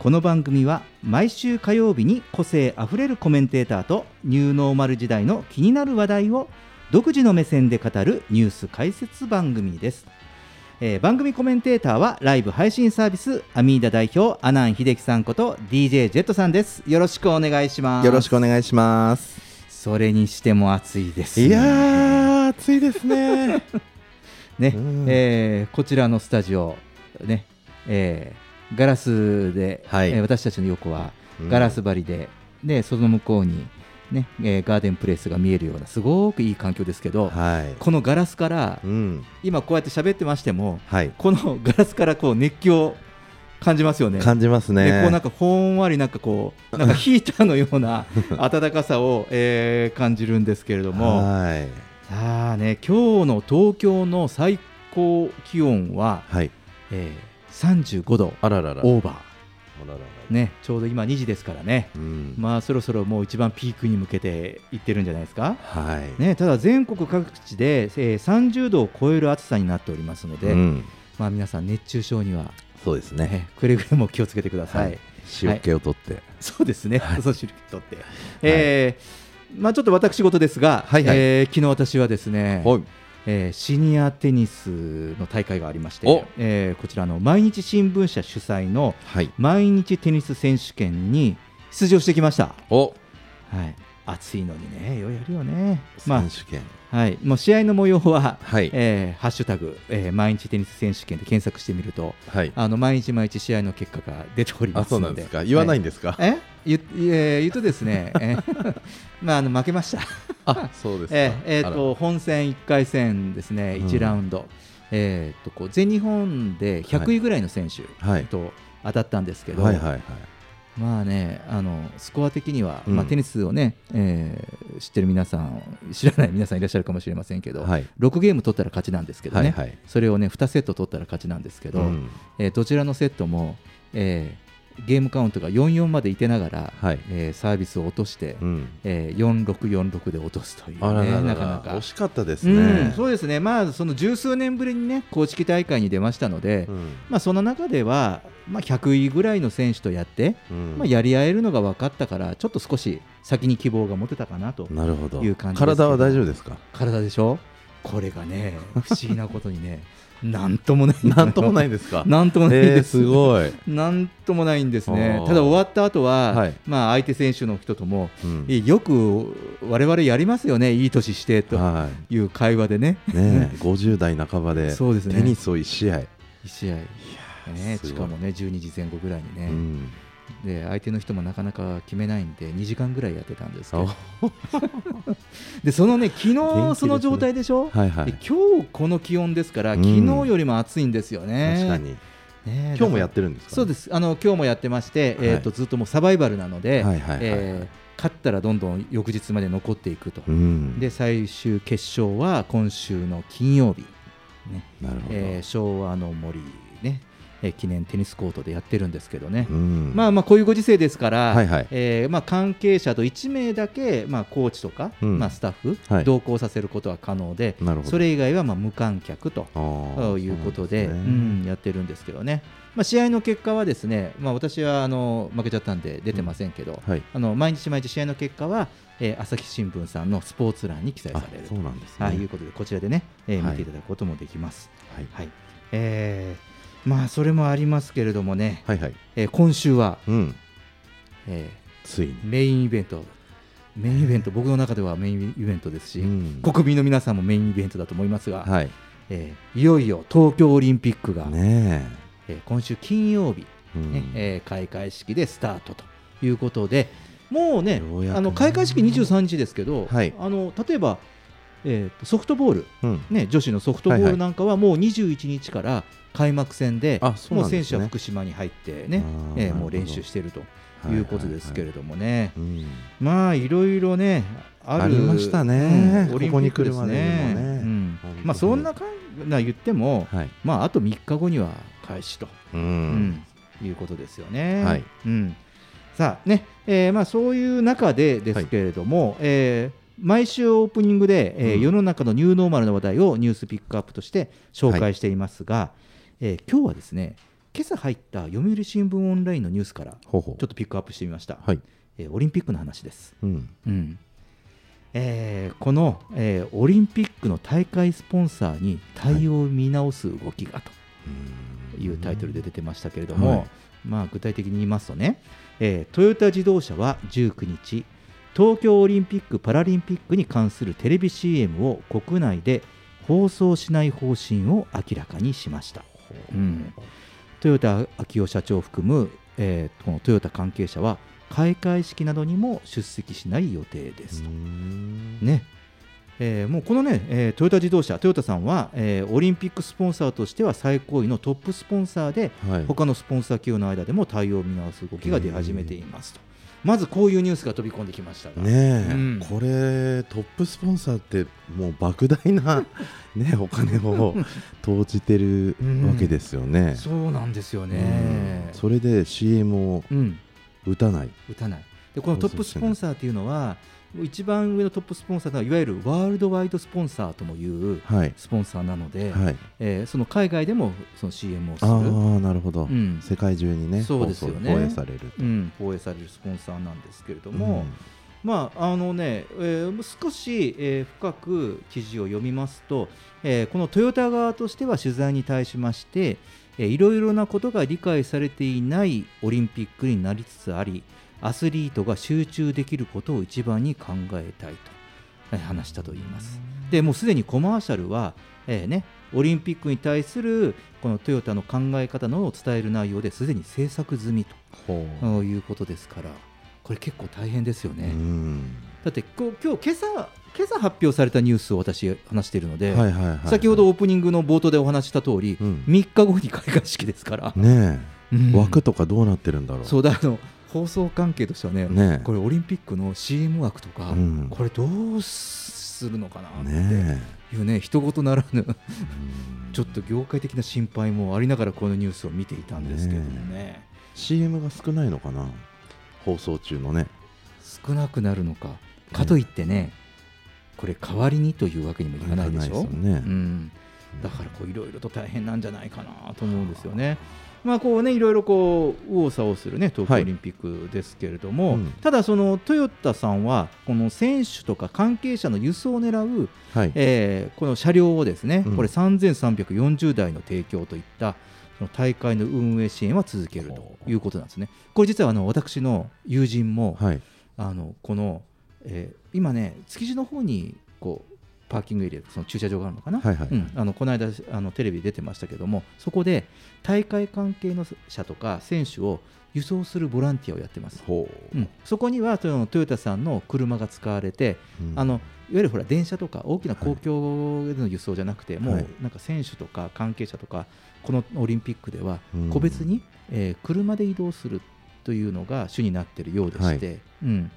この番組は毎週火曜日に個性あふれるコメンテーターとニューノーマル時代の気になる話題を独自の目線で語るニュース解説番組です、えー番組コメンテーターはライブ配信サービスアミーダ代表阿南秀樹さんこと DJ ジェットさんです。よろしくお願いします。よろしくお願いします。それにしても暑いですね。いやー、暑いですね。ねうん。えーこちらのスタジオ、ねえーガラスで、はいえー私たちの横はうんガラス張りで、でその向こうに、ねえーガーデンプレイスが見えるようなすごくいい環境ですけど、はい。このガラスからうん。今こうやって喋ってましてもはい。このガラスからこう熱気を感じますよね。感じますね。でこうなんかほんわりなんかこうなんかヒーターのような 暖かさを、えー感じるんですけれども。はい。さあね、今日の東京の最高気温は、はい。えー、35度あららら。オーバ。ー、ね、ちょうど今2時ですからね、うん。まあそろそろもう一番ピークに向けていってるんじゃないですか？はい。ね、ただ全国各地で、えー、30度を超える暑さになっておりますので、うん。まあ皆さん熱中症には、そうですね。ね、くれぐれも気をつけてください。はい塩気を取って。そうですね、そう汁気取って。えーまあちょっと私事ですが、はいはいえー昨日私はですね、はい。えーシニアテニスの大会がありましてお、えーこちらの毎日新聞社主催のはい。毎日テニス選手権に出場してきました。お。はい、暑いのにね、ようやるよね。ま選手権。あ、はい、もう試合の模様は、はい。えーハッシュタグ、えー毎日テニス選手権で検索してみると、はい。あの毎日毎日試合の結果が出ておりまあ、すので。そうなんですか？言わないんでですか？え？言えー言うとですね、えー まああの負けました。あ、そうですか。えーえーと本戦1回戦ですね、うん1ラウンド、えーとこう全日本で100位ぐらいの選手。と当たったんですけど、はいはいはい。まあね、あのスコア的には、うんまあ、テニスをね、えー知ってる皆さん、知らない皆さんいらっしゃるかもしれませんけど、はい。6ゲーム取ったら勝ちなんですけどね、はいはい。それをね2セット取ったら勝ちなんですけど、うんえーどちらのセットも、えーゲームカウントが4-4までいてながら、はい。えーサービスを落として、うん。えー4-6-4-6で落とすという。ね、あららら。なかなか。惜しかったですうん、ね。そうですね、まあ、その十数年ぶりにね、公式大会に出ましたので、うん。まあ、その中では、まあ、100位ぐらいの選手とやって、うん。まあ、やり合えるのが分かったから、ちょっと少し先に希望が持てたかなと、なるほど。いう感じ体は大丈夫ですか？体でしょ、これがね、不思議なことにね、なんともない、なんともないですか？なんともないえー、です。すごい、なんともないんですね。ただ終わった後は、はい。まあ相手選手の人とも、うん。えよく我々やりますよね、いい年してとはい。う会話でね、いねえ、50代半ばでそうですね。テニスを1試合、一試合、ね、しかもね12時前後ぐらいにね、うん、で相手の人もなかなか決めないんで2時間ぐらいやってたんですけあ。ど でそのね昨日その状態でしょ、はいはい。で今日この気温ですからうん。昨日よりも暑いんですよね。確かに、ね今日もやってるんですか、らそうです。あの今日もやってまして、えー、とずっともうサバイバルなので、勝ったらどんどん翌日まで残っていくと、うん、で最終決勝は今週の金曜日、ね。なるほど、えー昭和の森。ね、えー記念テニスコートでやってるんですけどね、うん。まあまあこういうご時世ですから、はいはい。えーまあ、関係者と1名だけ、まあ、コーチとか、うん。まあ、スタッフ、はい。同行させることは可能で、なるほど。それ以外はまあ無観客ということでうそうなんやってるんですけどね、まあ、試合の結果はですね、まあ、私はあの負けちゃったんで出てませんけど、はい。あの毎日毎日試合の結果は、えー朝日新聞さんのスポーツ欄に記載さあれるそうなんですね。はい、いうことでこちらでね、えーはい。見ていただくこともできます。はい。はい。えーまあそれもありますけれどもね、はいはい。えー今週は、うん。えついに。ーメインイベント。メインイベント。僕の中ではメインイベントですし、うん。国民の皆さんもメインイベントだと思いますが、はい。えーいよいよ東京オリンピックが、ねえ。ー今週金曜日、えうん。ねえー開会式でスタートということでもうねあの開会式23日ですけど、はい。あの例えば、えーとソフトボール、うん。ね、女子のソフトボールなんかはもう21日から開幕戦で、あそうもう選手は福島に入ってねあ、ーえーもう練習しているということですけれどもね、うん。まあいろいろねありましたね。うんオリンピックですね。ここに来るまでにもね。うん。まあそんなかんな言っても、はい。まああと3日後には開始と、ううん。んいうことですよね。はい。うん、さあね、えーまあそういう中でですけれども、えー毎週オープニングで、えーうん。世の中のニューノーマルな話題をニュースピックアップとして紹介していますが、えー今日はですね今朝入った読売新聞オンラインのニュースからちょっとピックアップしてみました、はい。えーオリンピックの話です。うん。うん。えーこの、えーオリンピックの大会スポンサーに対応を見直す動きがとい。うタイトルで出てましたけれども、はい。まあ、具体的に言いますとね、えートヨタ自動車は19日東京オリンピック・パラリンピックに関するテレビ CM を国内で放送しない方針を明らかにしました。うん豊田昭夫社長を含む、えーこのトヨタ関係者は開会式などにも出席しない予定ですと。ねえーもうこのね、えートヨタ自動車、トヨタさんは、えーオリンピックスポンサーとしては最高位のトップスポンサーで、はい他のスポンサー企業の間でも対応を見直す動きが出始めていますと。まずこういうニュースが飛び込んできましたが、ねえ、うんこれトップスポンサーってもう莫大な ねお金を投じてるわけですよね。そうなんですよねうん。それで CM をうん、打たない。打たない。でこのトップスポンサーっていうのは、一番上のトップスポンサーはいわゆるワールドワイドスポンサーともいうはいスポンサーなので、はい。えーその海外でもその CM をすある。あなるほど、うん世界中にねそうですよね放映される。うん、放映されるスポンサーなんですけれども、うんまああのね、えー少し、えー深く記事を読みますと、えーこのトヨタ側としては取材に対しまして、えーいろいろなことが理解されていないオリンピックになりつつあり、アスリートが集中できることを一番に考えたいと、えー話したといいます。でもうすでにコマーシャルは、えーね、オリンピックに対するこのトヨタの考え方のを伝える内容ですでに制作済みと。いうことですから、これ結構大変ですよね。うんだって今日今朝今朝発表されたニュースを私話しているので、先ほどオープニングの冒頭でお話しした通り、うん3日後に開会式ですから、ねえ、うん枠とかどうなってるんだろう。そうだあの放送関係としてはねね。これオリンピックの CM 枠とか、うん。これどうするのかなってね。いうね一言ならぬちょっと業界的な心配もありながらこのニュースを見ていたんですけどもね。CM が少ないのかな？放送中のね。少なくなるのかかといってねこれ代わりにというわけにもいかないでしょ？ね。うん、だからこういろいろと大変なんじゃないかなと思うんですよね。まあこうねいろいろこう右往左往するね東京はいオリンピックですけれども、うんただそのトヨタさんはこの選手とか関係者の輸送を狙う、はい。えーこの車両をですね、うんこれ3340台の提供といった大会の運営支援は続けるということなんですね。これ実はあの私の友人も、はい。あのこの、えー今ね築地の方にこうパーキングエリアその駐車場があるのかな、はいはい。うん。あのこの間あのテレビで出てましたけどもそこで大会関係の車とか選手を輸送するボランティアをやってます、ほう。うん、そこにはそのトヨタさんの車が使われて、うん。あのいわゆるほら電車とか大きな公共での輸送じゃなくて、もはい。うなんか選手とか関係者とかこのオリンピックではうん。個別に、えー車で移動するというのが主になっているようでして、うん、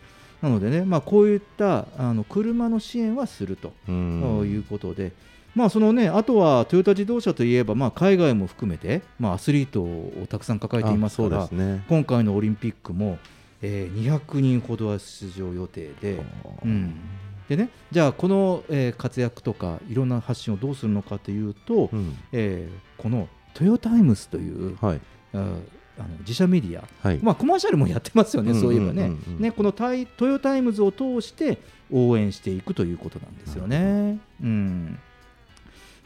なのでね、まあ、こういったあの車の支援はするとうん。いうことで、まあそのね、あとはトヨタ自動車といえば、まあ、海外も含めて、まあ、アスリートをたくさん抱えていますかあら、ね。今回のオリンピックも、えー200人ほどは出場予定で、うん。でね、じゃあ、この、えー活躍とか、いろんな発信をどうするのかというと、うん。えーこのトヨタイムスという、はいああの自社メディア、はい。まあ、コマーシャルもやってますよね、うんそういえばね。ね、このタイトヨタイムズを通して応援していくということなんですよね。うん、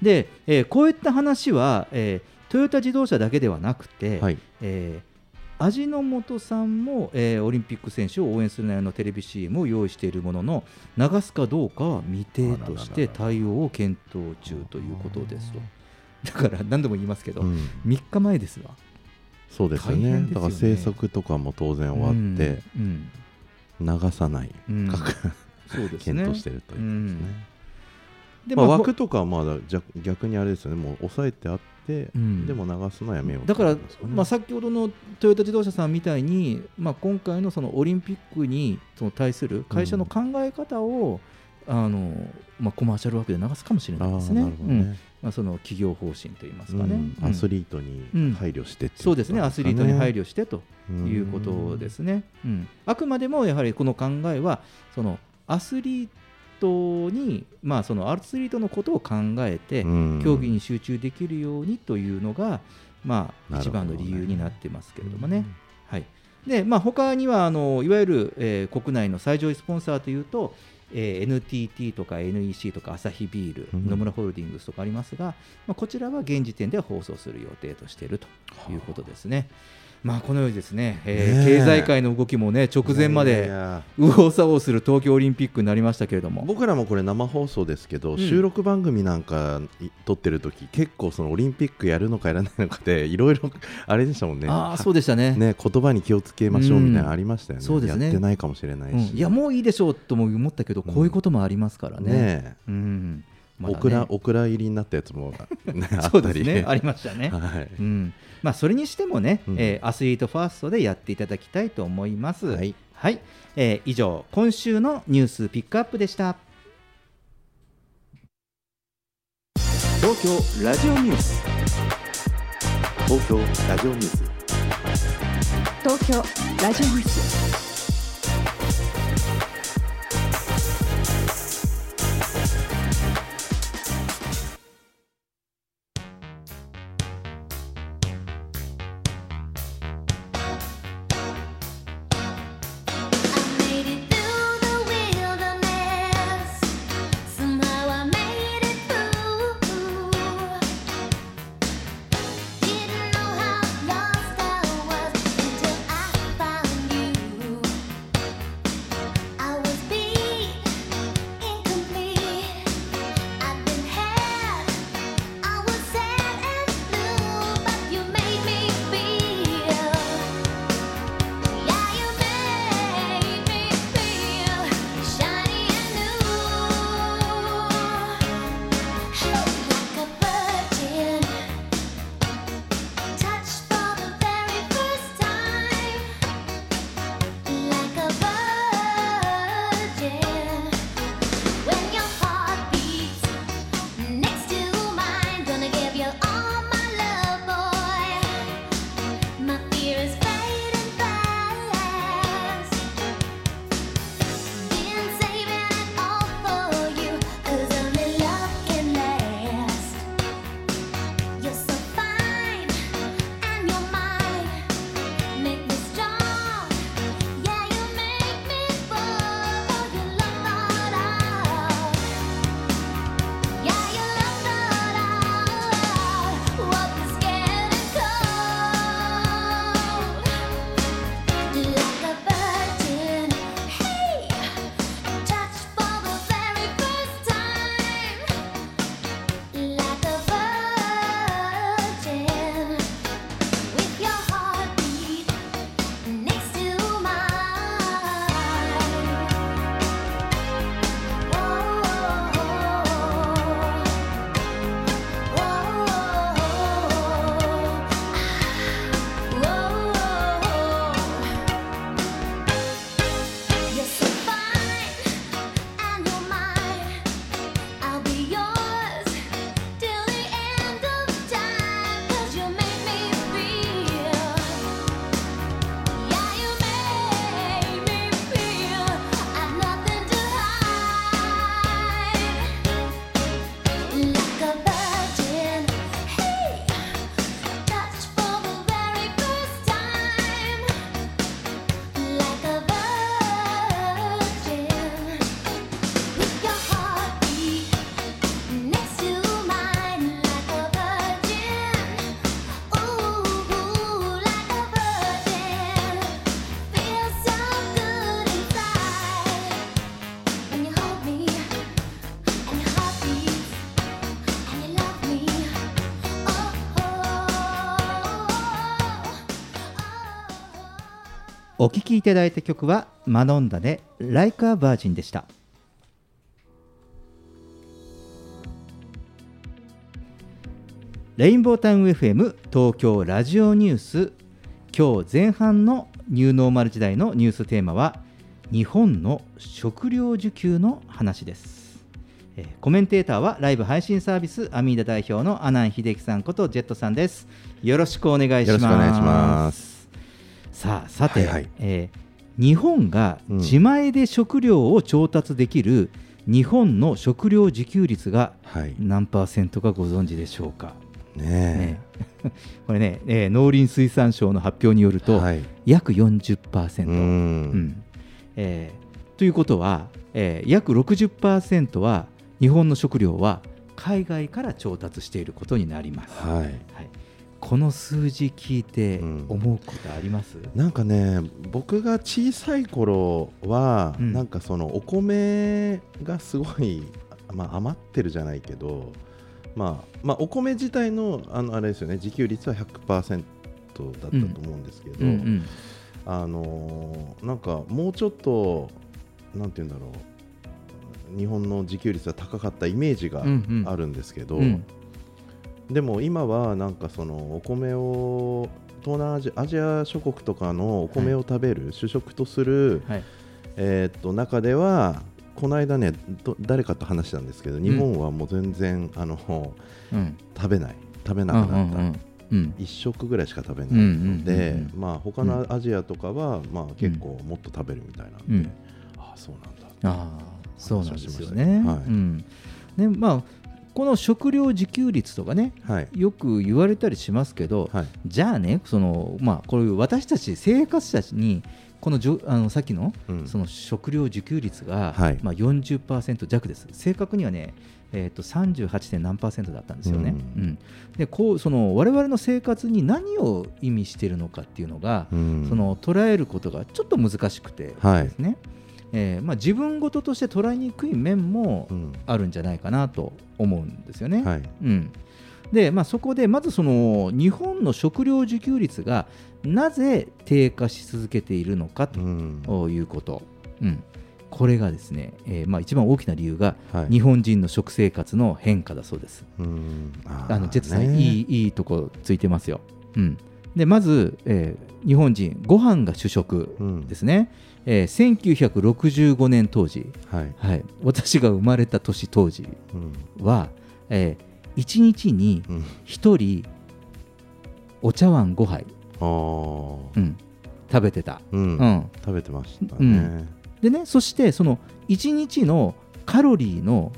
で、えーこういった話は、えートヨタ自動車だけではなくて、はい。えー味の素さんも、えーオリンピック選手を応援する内容のテレビ CM を用意しているものの流すかどうかは未定として対応を検討中ということですと。だから何度も言いますけど、うん。3日前ですわそうですよ大ねね。だから制作とかも当然終わってうん流さない、うん。検討してるということですね、でまあ、まあ枠とかはまだじゃ逆にあれですよね。もう抑えてあって、うん。でも流すのはやめようだから、まあ、先ほどのトヨタ自動車さんみたいに、まあ、今回のそのオリンピックにその対する会社の考え方を、あのまあ、コマーシャル枠で流すかもしれないですね。まあ、その企業方針といいますかね、アスリートに配慮してそうですね、アスリートに配慮慮してということですね。うん。あくまでもやはりこの考えは、そのアスリートに、まあ、そのアスリートのことを考えて、競技に集中できるようにというのが、まあ、一番の理由になってますけれどもね。はい。でまあ、他にはあのいわゆる、えー国内の最上位スポンサーというと、えー NTT とか NEC とかアサヒビール、うん野村ホールディングスとかありますが、まあ、こちらは現時点では放送する予定としているということですね。まあ、このようにですね、えーねえ。経済界の動きもね直前までや右往左往する東京オリンピックになりましたけれども。僕らもこれ生放送ですけど、ん。収録番組なんかい撮ってる時結構そのオリンピックやるのかやらないのかでいろいろ あれでしたもんね。ああそうでしたね。ね言葉に気をつけましょうみたいなのありましたよね,、そうですね。やってないかもしれないし、うん。いやもういいでしょうとも思ったけど、こういうこともありますからね。ねうんまだね。オクラオクラ入りになったやつも、ね、あったり。ですね、ありましたね。はい。うん。まあ、それにしてもね、うん。えーアスリートファーストでやっていただきたいと思います。はい、えー以上、今週のニュースピックアップでした。東京ラジオニュース。東京ラジオニュース。東京ラジオニュース「お聴きいただいた曲はマドンダで Like a Virgin でした。レインボータウン FM 東京ラジオニュース。今日前半のニューノーマル時代のニューステーマは日本の食料需給の話です、えコメンテーターはライブ配信サービスアミーダ代表の阿南秀樹さんことジェットさんです。よろしくお願いします。さあさて、はいはい。えー日本がうん。自前で食料を調達できる日本の食料自給率がはい。何パーセントかご存知でしょうか、ねね これね、えー農林水産省の発表によると、はい。約40%、ううん。ん。えーということは、えー約60%は日本の食料は海外から調達していることになります、はい。はい、この数字聞いてうん。思うことあります、なんかね僕が小さい頃は、うん。なんかそのお米がすごい、まあ、余ってるじゃないけど、まあ、まあお米自体のあのあれですよね自給率は100%だったと思うんですけど、うんうん。あのーなんかもうちょっとなんて言うんだろう日本の自給率が高かったイメージがうんうん。あるんですけど、うんでも今はなんかそのお米を東南アジアアジア諸国とかのお米を食べる、主食とする、はい。えーっと中ではこの間ねど誰かと話したんですけど日本はもう全然、あのうん。食べない。食べなくなった、うんうんうん一食ぐらいしか食べないうんうんので、うんうん。まあ他のアジアとかは、まあ結構もっと食べるみたいなんで、うん。ああそうなんだ。ああそうなんですよね。ね。はい。うん。ねまあ、この食料自給率とかねはい。よく言われたりしますけど、はい。じゃあねその、まあ、こういう私たち生活者にこのじょあのさっきのうん。その食料自給率が、はい。まあ、40%弱です。正確にはね、えー、と 38. 点何パーセントだったんですよね。うん。うん。でこうその我々の生活に何を意味しているのかっていうのが、うん。その捉えることがちょっと難しくてはいですね、えーまあ、自分事として捉えにくい面もうん。あるんじゃないかなと思うんですよね。はい。うん。でまあ、そこでまずその日本の食料自給率がなぜ低下し続けているのかうん。ということ、うん。これがですね、えーまあ、一番大きな理由がはい。日本人の食生活の変化だそうです。うん。あーあのジェットさん、ね。いいいいとこついてますよ。うん、でまず、えー日本人ご飯が主食うん。ですね、えー1965年当時、はい。はい、私が生まれた年当時うん。は、え1日にうん。1人お茶碗5杯、あー。うん、食べてた、うん。うん。食べてましたうねでねそしてその1日のカロリーの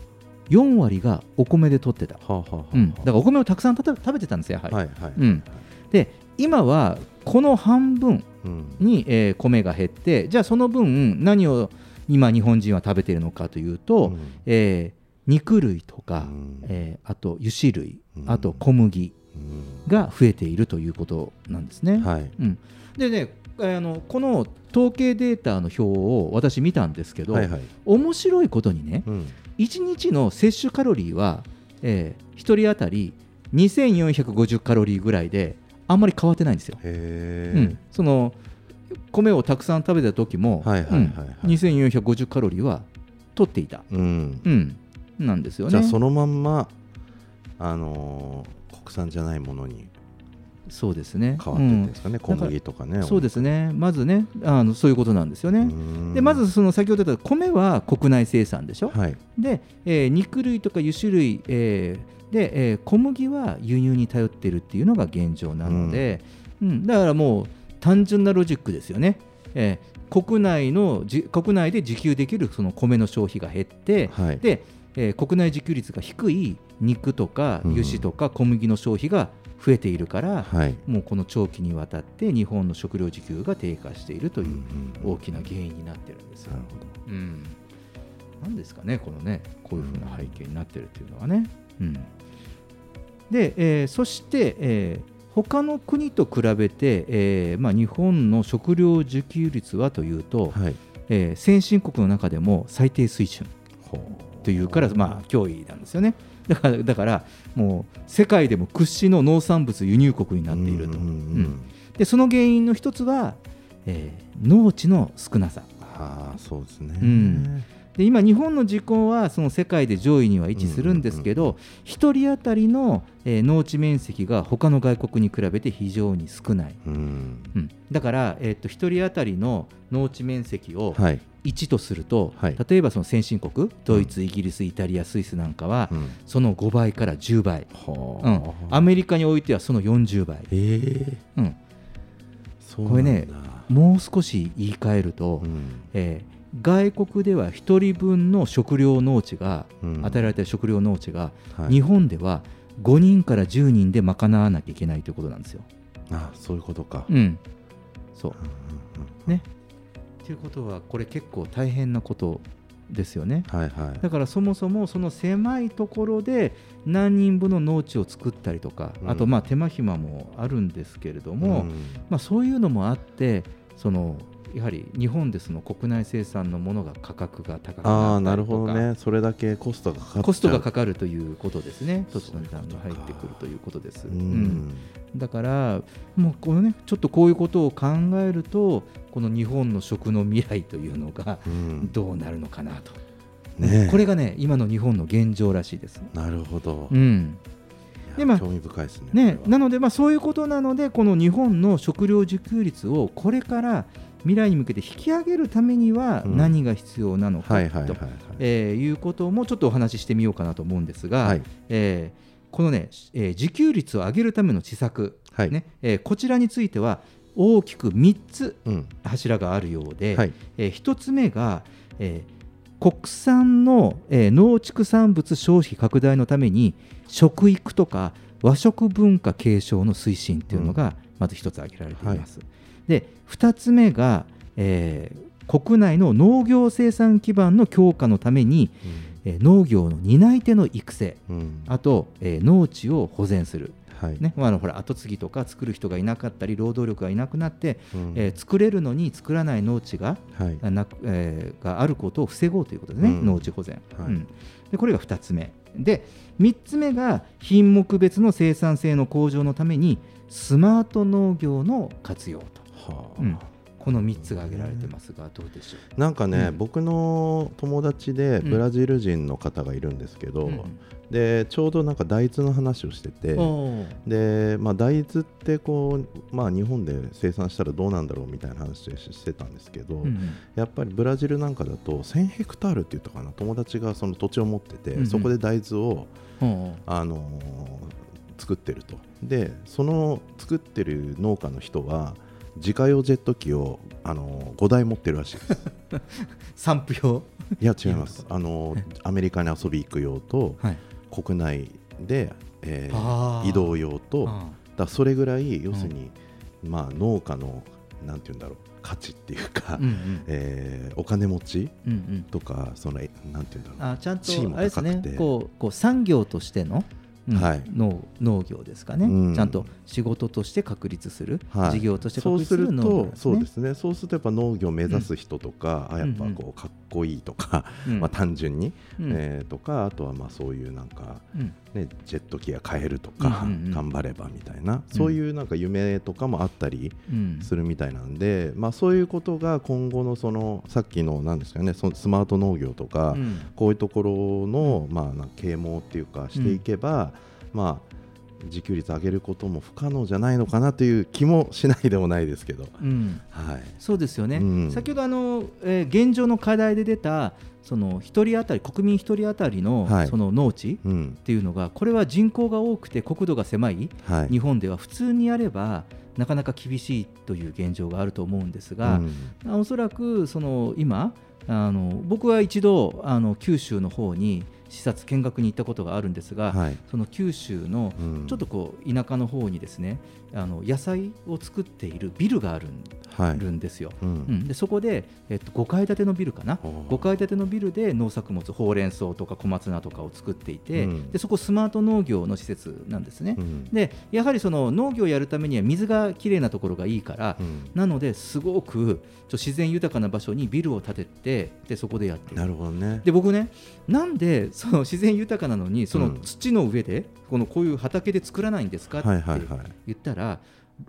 4割がお米で取ってた、はあはあはあうん、だからお米をたくさん食べ食べてたんですよやはり、はいはい。うん、で今はこの半分うん。に、えー米が減ってじゃあその分何を今日本人は食べているのかというと、うん。えー肉類とか、うん。えーあと油脂類うん。あと小麦うん。が増えているということなんですね。はい。うん、でねあのこの統計データの表を私見たんですけど、はいはい。面白いことにねうん。1日の摂取カロリーは、え1人当たり2450カロリーぐらいであんまり変わってないんですよ。うん、その米をたくさん食べた時も、はいはいはいはいうん2450カロリーは取っていた、うんうん、なんですよね。じゃあそのまんまあのー国産じゃないものにそうですね。変わっていってんですかねうん小麦とかねそうですね。まずね、あのそういうことなんですよね。うんでまずその先ほど言った米は国内生産でしょ。はいで、えー肉類とか油脂類、えーで、えー小麦は輸入に頼ってるっていうのが現状なので、うん。だからもう単純なロジックですよね。えー国内のじ国内で自給できるその米の消費が減って、はい。で、えー国内自給率が低い肉とかうん。油脂とか小麦の消費が増えているから、はい。もうこの長期にわたって日本の食料自給が低下しているといううん。大きな原因になってるんですよ。なるほど。うん、なんですかね、このね、こういうふうな背景になってるっていうのはね。うん、で、えーそして、えー他の国と比べて、えーまあ、日本の食料自給率はというと、はい。えー先進国の中でも最低水準ほというから、まあ、脅威なんですよね。だから、だからもう世界でも屈指の農産物輸入国になっていると。うんうんうんでその原因の一つは、ええー農地の少なさ。ああそうですね、うんで今、日本の人口はその世界で上位には位置するんですけど、1人当たりの、えー農地面積が他の外国に比べて非常に少ない、うん。うん。だから、えー、と1人当たりの農地面積をはい、1とすると、はい。例えばその先進国、ドイツ、イギリス、イタリア、スイスなんかは、うん。その5倍から10倍、はうん、アメリカにおいてはその40倍、ええ。うん、これねもう少し言い換えると、うん。えー外国では1人分の食料農地が、うん。与えられた食料農地が、はい。日本では5人から10人で賄わなきゃいけないということなんですよ。あそういうことか、うん、そう。うんうんね。ということはこれ結構大変なことですよね。はいはい。だからそもそもその狭いところで何人分の農地を作ったりとか、うん。あとまあ手間暇もあるんですけれども、うん。まあ、そういうのもあってそのやはり日本でその国内生産のものが価格が高くああなるほどね。それだけコストがかかっちゃう。コストがかかるということですね、土地の値段が入ってくるということです。ううん。んだから、もうこのね、ちょっとこういうことを考えると、この日本の食の未来というのがうん。どうなるのかなと、ねえ。これがね、今の日本の現状らしいです。なるほど、いうん。やでまあ興味深いですねね、なので、まあ、そういうことなので、この日本の食料自給率をこれから未来に向けて引き上げるためにはうん。何が必要なのかとはいうこともちょっとお話ししてみようかなと思うんですが、はい。えーこのね、えー自給率を上げるための施策、はい。ねえーこちらについては大きく3つうん。柱があるようで、はい。え1つ目が、えー国産の、えー農畜産物消費拡大のために食育とか和食文化継承の推進というのがまず1つ挙げられています。で2つ目が、えー国内の農業生産基盤の強化のために、えー農業の担い手の育成。うん。あと、えー農地を保全する、はい。ねまあ、あのほら後継ぎとか作る人がいなかったり労働力がいなくなって、うん。えー作れるのに作らない農地がはい。あなく、えーがあることを防ごうということですね、うん。農地保全、はい。うん。でこれが2つ目。で3つ目が品目別の生産性の向上のためにスマート農業の活用と、はあうん。この3つが挙げられてますがどうでしょう？なんかね、うん。僕の友達でブラジル人の方がいるんですけど、うん。でちょうどなんか大豆の話をしてて、で、まあ、大豆ってこう、まあ、日本で生産したらどうなんだろうみたいな話をしてたんですけど、やっぱりブラジルなんかだと1000ヘクタールって言ったかな友達がその土地を持ってて、そこで大豆を、あのー作ってると。でその作ってる農家の人は自家用ジェット機を、あのー5台持ってるらしいです。散布用、いや違います。あのーアメリカに遊び行く用とはい、国内で、えー移動用とだそれぐらい要するに、まあ、農家のなんて言うんだろう価値っていうか、ーうんうん。えーお金持ちうんうん。とかそのえなんて言うんだろうあちゃんとあれですねこうこう産業としての、うんはい。農農業ですかね、うん。ちゃんと仕事として確立する、はい。事業としてそうする確立する農業ね。そうですね。そうするとやっぱ農業を目指す人とか、あやっぱこうかっこいいとか、うん。まあ、単純に、うん。えーとかあとはまあそういうなんか、うん。ね、ジェット機が買えるとか、うんうんうん。頑張ればみたいなそういうなんか夢とかもあったりうん。するみたいなんで、まあ、そういうことが今後のそのさっきのなんですかねそのスマート農業とか、うん。こういうところの、まあ、な啓蒙っていうかしていけば、まあ自給率上げることも不可能じゃないのかなという気もしないでもないですけど、うん。はい、そうですよね、うん。先ほどあの、えー現状の課題で出たその一人当たり国民一人当たりの、はい。その農地うん。っていうのがこれは人口が多くて国土が狭いはい、日本では普通にやればなかなか厳しいという現状があると思うんですが、うん。あおそらくその今あの僕は一度あの九州の方に視察見学に行ったことがあるんですが、はい。その九州のうん。ちょっとこう田舎の方にですねあの野菜を作っているビルがあるん,、ですよ。うん。うん、でそこで、えっと、5階建てのビルかな。おー5階建てのビルで農作物ほうれん草とか小松菜とかを作っていて、うん。でそこスマート農業の施設なんですね。うん。でやはりその農業をやるためには水がきれいなところがいいから、うん。なのですごくちょ自然豊かな場所にビルを建ててでそこでやってる。なるほどね。で僕ねなんでその自然豊かなのにそうのん。土の上で、このこういう畑で作らないんですかってはいはいはい。言ったら、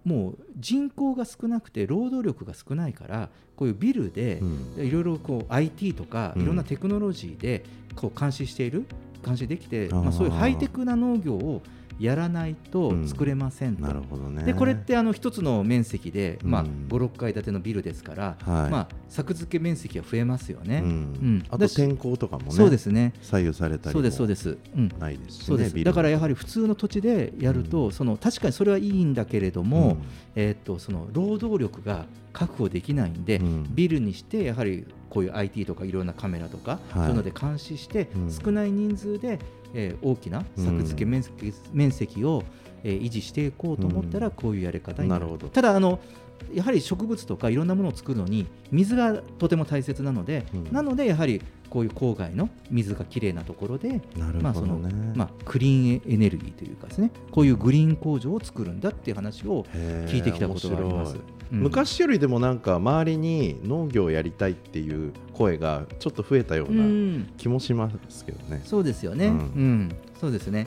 もう人口が少なくて労働力が少ないからこういうビルでうん。いろいろこう IT とかうん。いろんなテクノロジーでこう監視している監視できて、まあ、そういうハイテクな農業をやらないと作れませんと。なるほどね。でこれってあの一つの面積で、まあ、うん56階建てのビルですから、はい。まあ、作付け面積は増えますよね。うん。うん。あと天候とかもねそうですね。左右されたりもそうですそうです、うん、ないですそうです。だからやはり普通の土地でやると、うん。その確かにそれはいいんだけれども、うん。えーっとその労働力が確保できないんで、うん。ビルにしてやはりこういう IT とかいろんなカメラとか、はい。そういうので監視して、うん。少ない人数で、えー大きな作付け面積,、面積を、えー維持していこうと思ったら、うん。こういうやり方になる。ほど。ただあのやはり植物とかいろんなものを作るのに水がとても大切なので、うん。なのでやはりこういう郊外の水がきれいなところでまあそのまあ、クリーンエネルギーというかですねこういうグリーン工場を作るんだっていう話を聞いてきたことがあります昔よりでもなんか周りに農業をやりたいっていう声がちょっと増えたよううなん。気もしますけどね。そうですよね、ううん。んそうですね。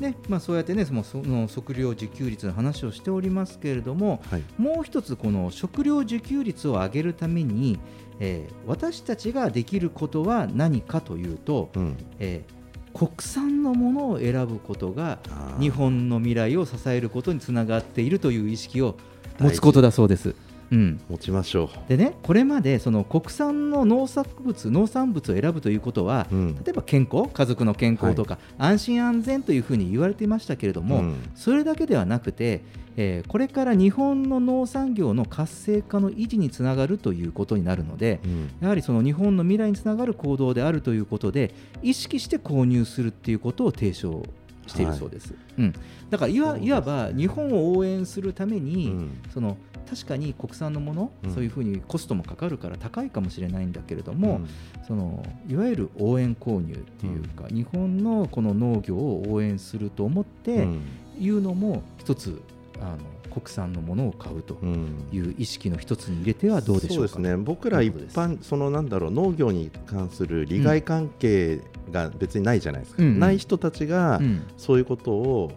で、まあ、そうやってねそのその食料自給率の話をしておりますけれどもはい。もう一つこの食料自給率を上げるために、えー私たちができることは何かというと、うん。えー国産のものを選ぶことが日本の未来を支えることにつながっているという意識を持つことだそうです。うん、持ちましょでねこれまでその国産の農作物農産物を選ぶということは、う。うん。例えば健康家族の健康とか、安心安全というふうに言われていましたけれども、うん。それだけではなくて、えーこれから日本の農産業の活性化の維持につながるということになるので、うん。やはりその日本の未来につながる行動であるということで意識して購入するっていうことを提唱しているそうです、うん、だからいわ,、いわば日本を応援するために、うん。その確かに国産のもの、うん。そういうふうにコストもかかるから高いかもしれないんだけれども、そのいわゆる応援購入っていうか、日本のこの農業を応援すると思っうてん。いうのも一つあの国産のものを買うとうん。いう意識の一つに入れてはどうでしょうか。そうですね。僕ら一般そのなんだろう農業に関する利害関係が別にないじゃないですか、うんうん。ない人たちがうん。そういうことを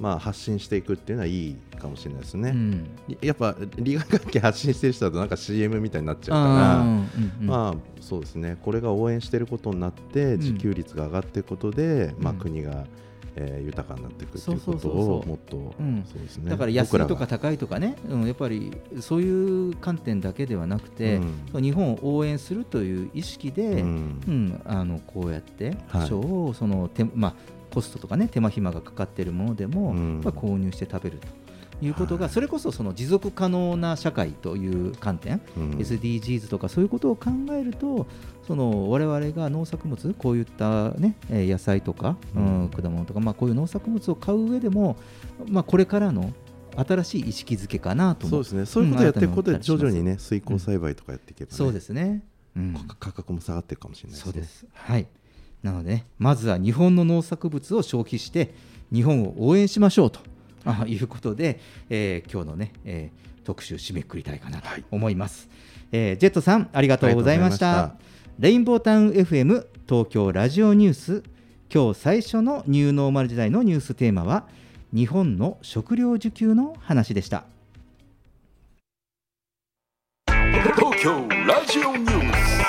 まあ発信していくっていうのはいいかもしれないですね、うん。やっぱ利害関係発信してる人だとなんか CM みたいになっちゃうからうんうんまあそうですね。これが応援していることになってん。自給率が上がっていくことで、まあうん。国が、えー豊かになっていくっていうことをもっとうん。そうですね。だから安いとから高いとかね、うん、やっぱりそういう観点だけではなくて、うん。日本を応援するという意識で、ううん。んあのこうやってはい。多少その手、まあ、コストとかね手間暇がかかっているものでも、うん。まあ、購入して食べるということが、はい。それこそその持続可能な社会という観点、うん。SDGs とかそういうことを考えるとその我々が農作物こういった、ね、えー野菜とか、ううんん、果物とか、まあ、こういう農作物を買う上でも、まあ、これからの新しい意識づけかなと思そうですね。そういうことをやっていくことで徐々にね水耕栽培とかやっていけば、ねそうですね、うん。価価格も下がっていくかもしれないですね。そうです。はい。なので、ね、まずは日本の農作物を消費して、日本を応援しましょうとあいうことで、えー今日のね、えー特集締めくくりたいかなと思います。えージェットさん、ありがとうございました。レインボータウン FM 東京ラジオニュース、今日最初のニューノーマル時代のニューステーマは、日本の食料需給の話でした。東京ラジオニュース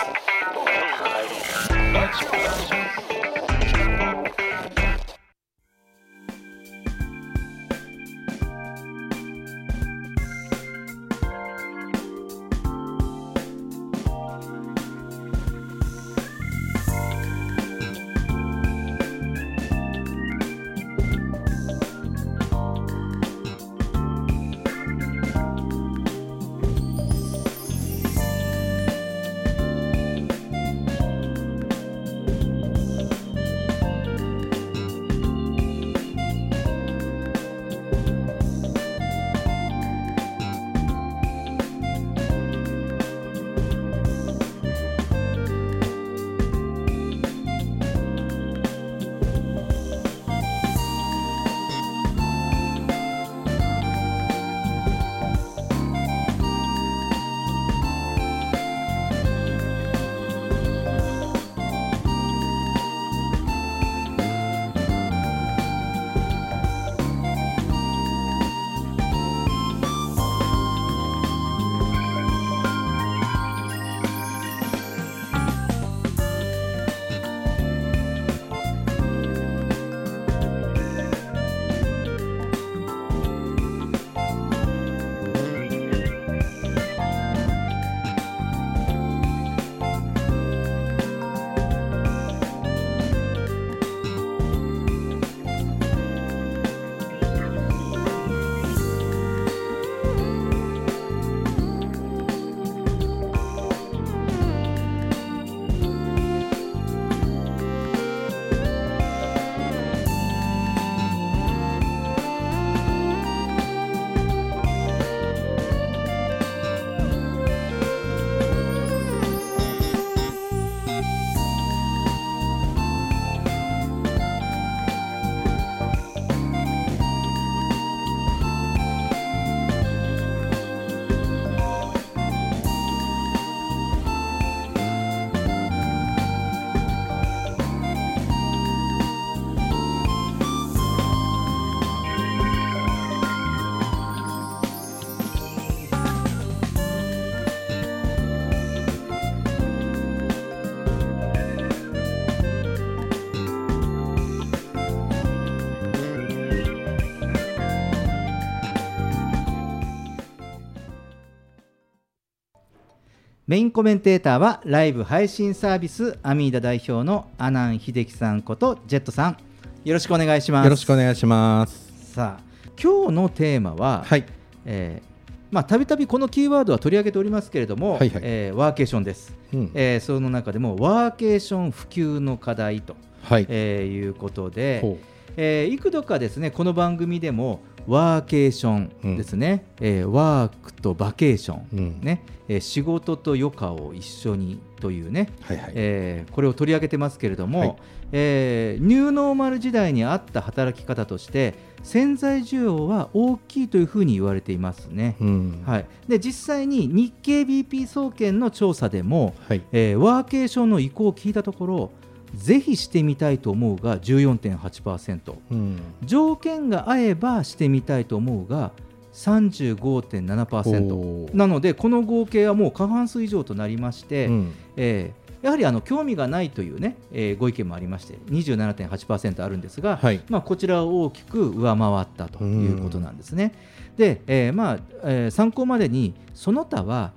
メインコメンテーターはライブ配信サービスアミーダ代表の阿南秀樹さんことジェットさんよろしくお願いしますよろしくお願いします。さあ今日のテーマは、はい。えーまあたびたびこのキーワードは取り上げておりますけれども、はいはいえーワーケーションです、うんえーその中でもワーケーション普及の課題と、はい。えーいうことで、ほえー幾度かですねこの番組でもワーケーションですね、えーワークとバケーション、うんねえー仕事と余暇を一緒にというね、はいはい。えーこれを取り上げてますけれども、はいえーニューノーマル時代に合った働き方として潜在需要は大きいというふうに言われていますね。うん。はい、で実際に日経 BP 総研の調査でも、はい。えーワーケーションの移行を聞いたところぜひしてみたいと思うが14.8%うん。条件が合えばしてみたいと思うが35.7%おーなのでこの合計はもう過半数以上となりまして、うん。えーやはりあの興味がないという、ねえーご意見もありまして27.8%あるんですが、はい。まあ、こちらを大きく上回ったということなんですね。で、えーまあえー参考までにその他は、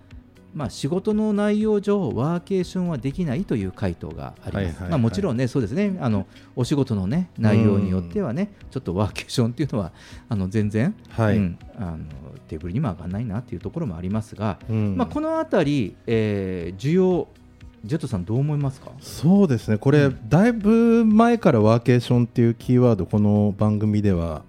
まあ、仕事の内容上ワーケーションはできないという回答があります。はいはいはい。まあ、もちろんねそうですね。あのお仕事の、ね、内容によってはねちょっとワーケーションっていうのはあの全然、はい。うんあのテーブルにも上がらないなっていうところもありますが、うん。まあ、このあたり、えー需要ジェットさんどう思いますか？そうですね。これ、だいぶ前からワーケーションっていうキーワードこの番組では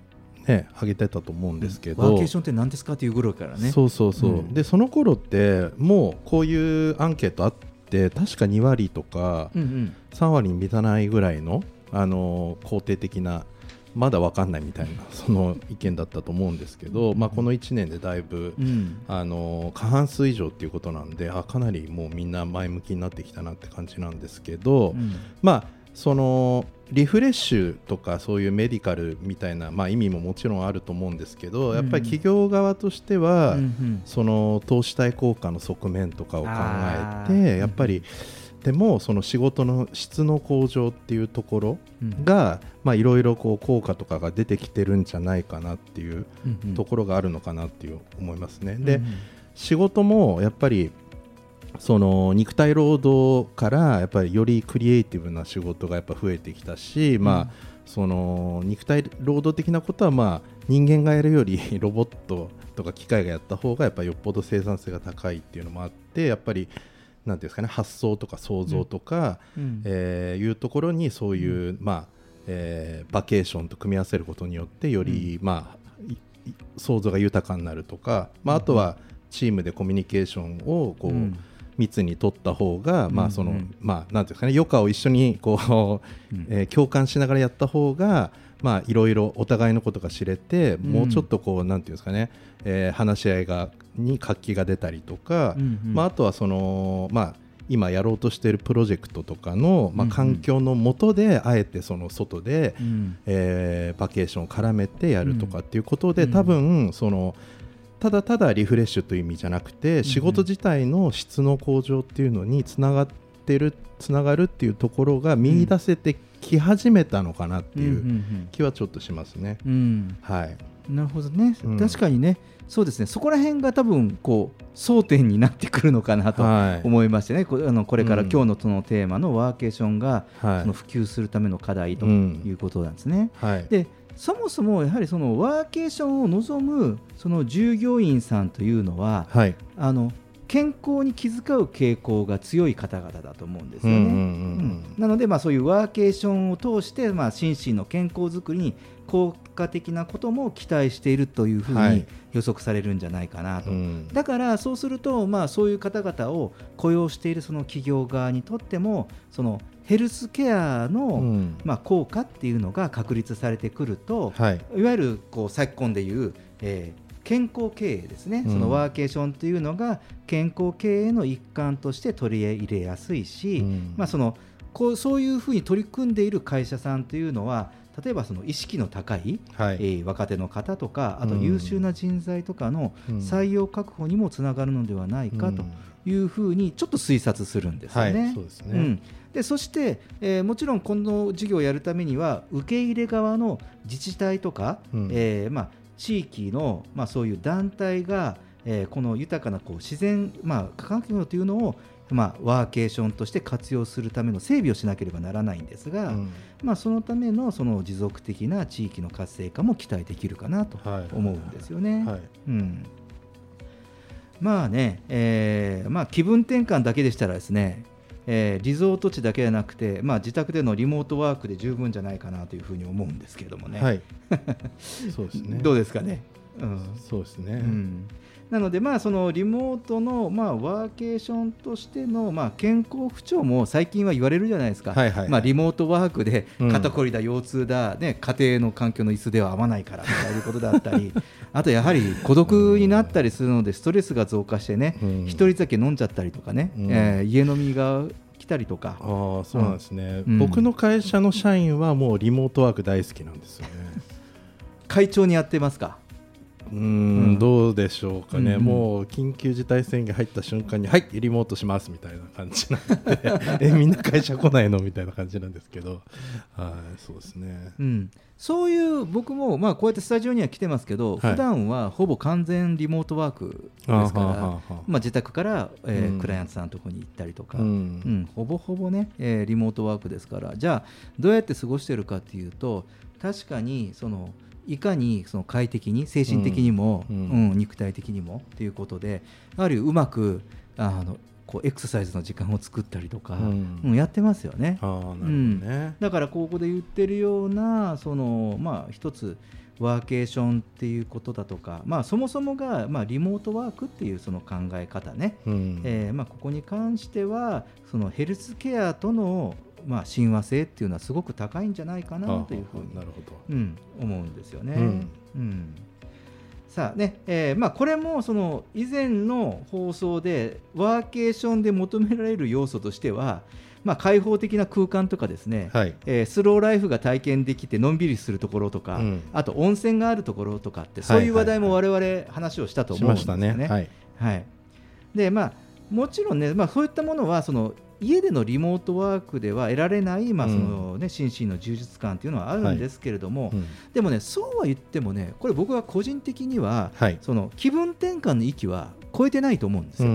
ね挙げてたと思うんですけど、ワーケーションって何ですかっていうぐらいからね。そうそうそう、うん。でその頃ってもうこういうアンケートあって確か2割とかうんうん。3割に満たないぐらいの、あの肯定的なまだ分かんないみたいなその意見だったと思うんですけど、まあ、この1年でだいぶ、うん。あの過半数以上っていうことなんであかなりもうみんな前向きになってきたなって感じなんですけど、うん。まあそのリフレッシュとかそういうメディカルみたいな、まあ、意味ももちろんあると思うんですけど、やっぱり企業側としては、うんうん。その投資対効果の側面とかを考あえー。てやっぱりでもその仕事の質の向上っていうところうん。がまあいろいろこう効果とかが出てきてるんじゃないかなっていうところがあるのかなっていう思いますね。で仕事もやっぱりその肉体労働からやっぱりよりクリエイティブな仕事がやっぱ増えてきたし、まあその肉体労働的なことはまあ人間がやるよりロボットとか機械がやった方がやっぱよっぽど生産性が高いっていうのもあってやっぱりなんていうんですかね発想とか想像とか、うん。えーいうところにそういう、まあえーバケーションと組み合わせることによってより、まあ、いい想像が豊かになるとか、まあ、あとはチームでコミュニケーションをこう、うん密に取った方が、まあそのまあ、なんていうんですかね余暇を一緒にこう、うん。えー共感しながらやった方がまあいろいろお互いのことが知れて、もうちょっとこうなんていうんですかね、えー話し合いがに活気が出たりとか、まあ、あとはそのまあ今やろうとしているプロジェクトとかの、まあ、環境の下であえてその外で、うん。えーバケーションを絡めてやるとかっていうことで、うん。多分そのただただリフレッシュという意味じゃなくて、仕事自体の質の向上っていうのにつながってるつながるっていうところが見出せてき始めたのかなっていうん気はちょっとしますね。はい、なるほどね、うん。確かにね。そうですね。そこら辺が多分こう争点になってくるのかなとはい。思いましてね、こあのこれからうん。今日のそのテーマのワーケーションが、はい。その普及するための課題とうん。いうことなんですね。はい。でそもそもやはりそのワーケーションを望むその従業員さんというのははい。あの健康に気遣う傾向が強い方々だと思うんですよね。なので、まあ、そういうワーケーションを通して、まあ、心身の健康づくりに効果的なことも期待しているというふうにはい。予測されるんじゃないかなと。うん。だからそうすると、まあ、そういう方々を雇用しているその企業側にとってもそのヘルスケアの、うん。まあ、効果っていうのが確立されてくると、はい。いわゆるこう昨今でいう、えー健康経営ですね、うん。そのワーケーションというのが健康経営の一環として取り入れやすいし、うん。まあ、そのこうそういうふうに取り組んでいる会社さんというのは例えばその意識の高い、はい。えー若手の方とかあとうん。優秀な人材とかのうん。採用確保にもつながるのではないかというふうにちょっと推察するんですよね。はいそうですね。ん。でそして、えーもちろんこの事業をやるためには受け入れ側の自治体とか、うん。えーまあ、地域の、まあ、そういう団体が、えーこの豊かなこう自然、まあ、環境というのを、まあ、ワーケーションとして活用するための整備をしなければならないんですが、うん。まあ、そのためのその持続的な地域の活性化も期待できるかなとはい。思うんですよね。はい。うん。まあね、えーまあ、気分転換だけでしたらですね、えーリゾート地だけじゃなくて、まあ、自宅でのリモートワークで十分じゃないかなというふうに思うんですけれどもね。はい。そうですね。どうですかね？うん。そうですね、うんなので、まあ、そのリモートの、まあ、ワーケーションとしての、まあ、健康不調も最近は言われるじゃないですか、はいはいはい。まあ、リモートワークでうん。肩こりだ、腰痛だ、ね、家庭の環境の椅子では合わないからということだったり、あとやはり孤独になったりするので、ストレスが増加してね、うん。一人酒飲んじゃったりとかね、うん。えー家飲みが来たりとか。ああそうなんですね、うん。僕の会社の社員はもうリモートワーク大好きなんですよね。会長にやってますか？うーん。どうでしょうかね、うんもう緊急事態宣言入った瞬間に、はい、リモートしますみたいな感じなんで、えみんな会社来ないのみたいな感じなんですけど、はい、そうですね。うん、そういう僕も、まあ、こうやってスタジオには来てますけど、はい。普段はほぼ完全リモートワークですから、まあ、自宅から、えーうん。クライアントさんのところに行ったりとか、ううんん。ほぼほぼね、えーリモートワークですから。じゃあどうやって過ごしてるかっていうと確かにそのいかにその快適に精神的にも、ううん。ん肉体的にもっていうことでやはりうまくあのこうエクササイズの時間を作ったりとか、うん。うんやってますよね。ああなるほどね。だからここで言ってるようなそのまあ一つワーケーションっていうことだとか、まあ、そもそもが、まあ、リモートワークっていうその考え方ね、うん。えーまあ、ここに関してはそのヘルスケアとの、まあ、親和性っていうのはすごく高いんじゃないかなというふうに。うん、思うんですよね。うんうんさあねえーまあ、これもその以前の放送でワーケーションで求められる要素としては、まあ、開放的な空間とかですね、はい。えースローライフが体験できてのんびりするところとか、うんあと温泉があるところとかってはいそういう話題も我々話をしたとし思うんですよ。ね。はい。はい、でまあもちろんね、まあ、そういったものはその家でのリモートワークでは得られない、まあそのね心身の充実感というのはあるんですけれども、うん。でもねそうは言ってもねこれ僕は個人的には、はい。その気分転換の域は超えてないと思うんですよ。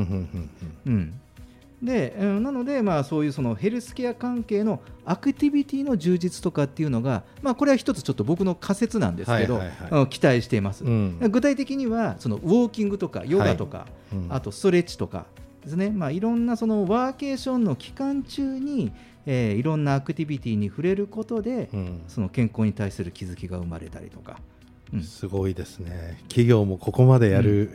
でうんなので、まあ、そういうそのヘルスケア関係のアクティビティの充実とかっていうのが、まあ、これは一つちょっと僕の仮説なんですけど、期待しています、うん。具体的にはそのウォーキングとかヨガとか、うん。あとストレッチとかですね、まあ、いろんなそのワーケーションの期間中に、えーいろんなアクティビティに触れることで、うん。その健康に対する気づきが生まれたりとか。うん。すごいですね。企業もここまでやる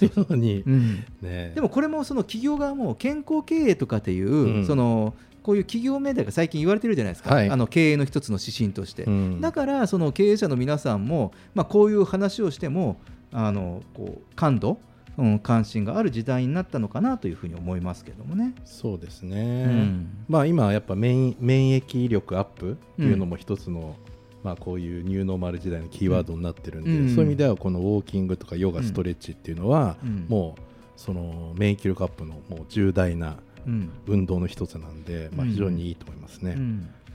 よう に。うん。ね。でもこれもその企業側も健康経営とかっていう、うん。そのこういう企業命題が最近言われてるじゃないですか、はい。あの経営の一つの指針として、うん。だからその経営者の皆さんも、まあ、こういう話をしてもあのこう感度、うん、関心がある時代になったのかなというふうに思いますけどもね。そうですね。うんまあ今はやっぱ免免疫力アップっていうのも一つの、まあこういうニューノーマル時代のキーワードになってるんで、うんそういう意味ではこのウォーキングとかヨガ、うんストレッチっていうのは、うんもうその免疫力アップのもう重大なうん運動の一つなんで、まあうん非常にいいと思いますね。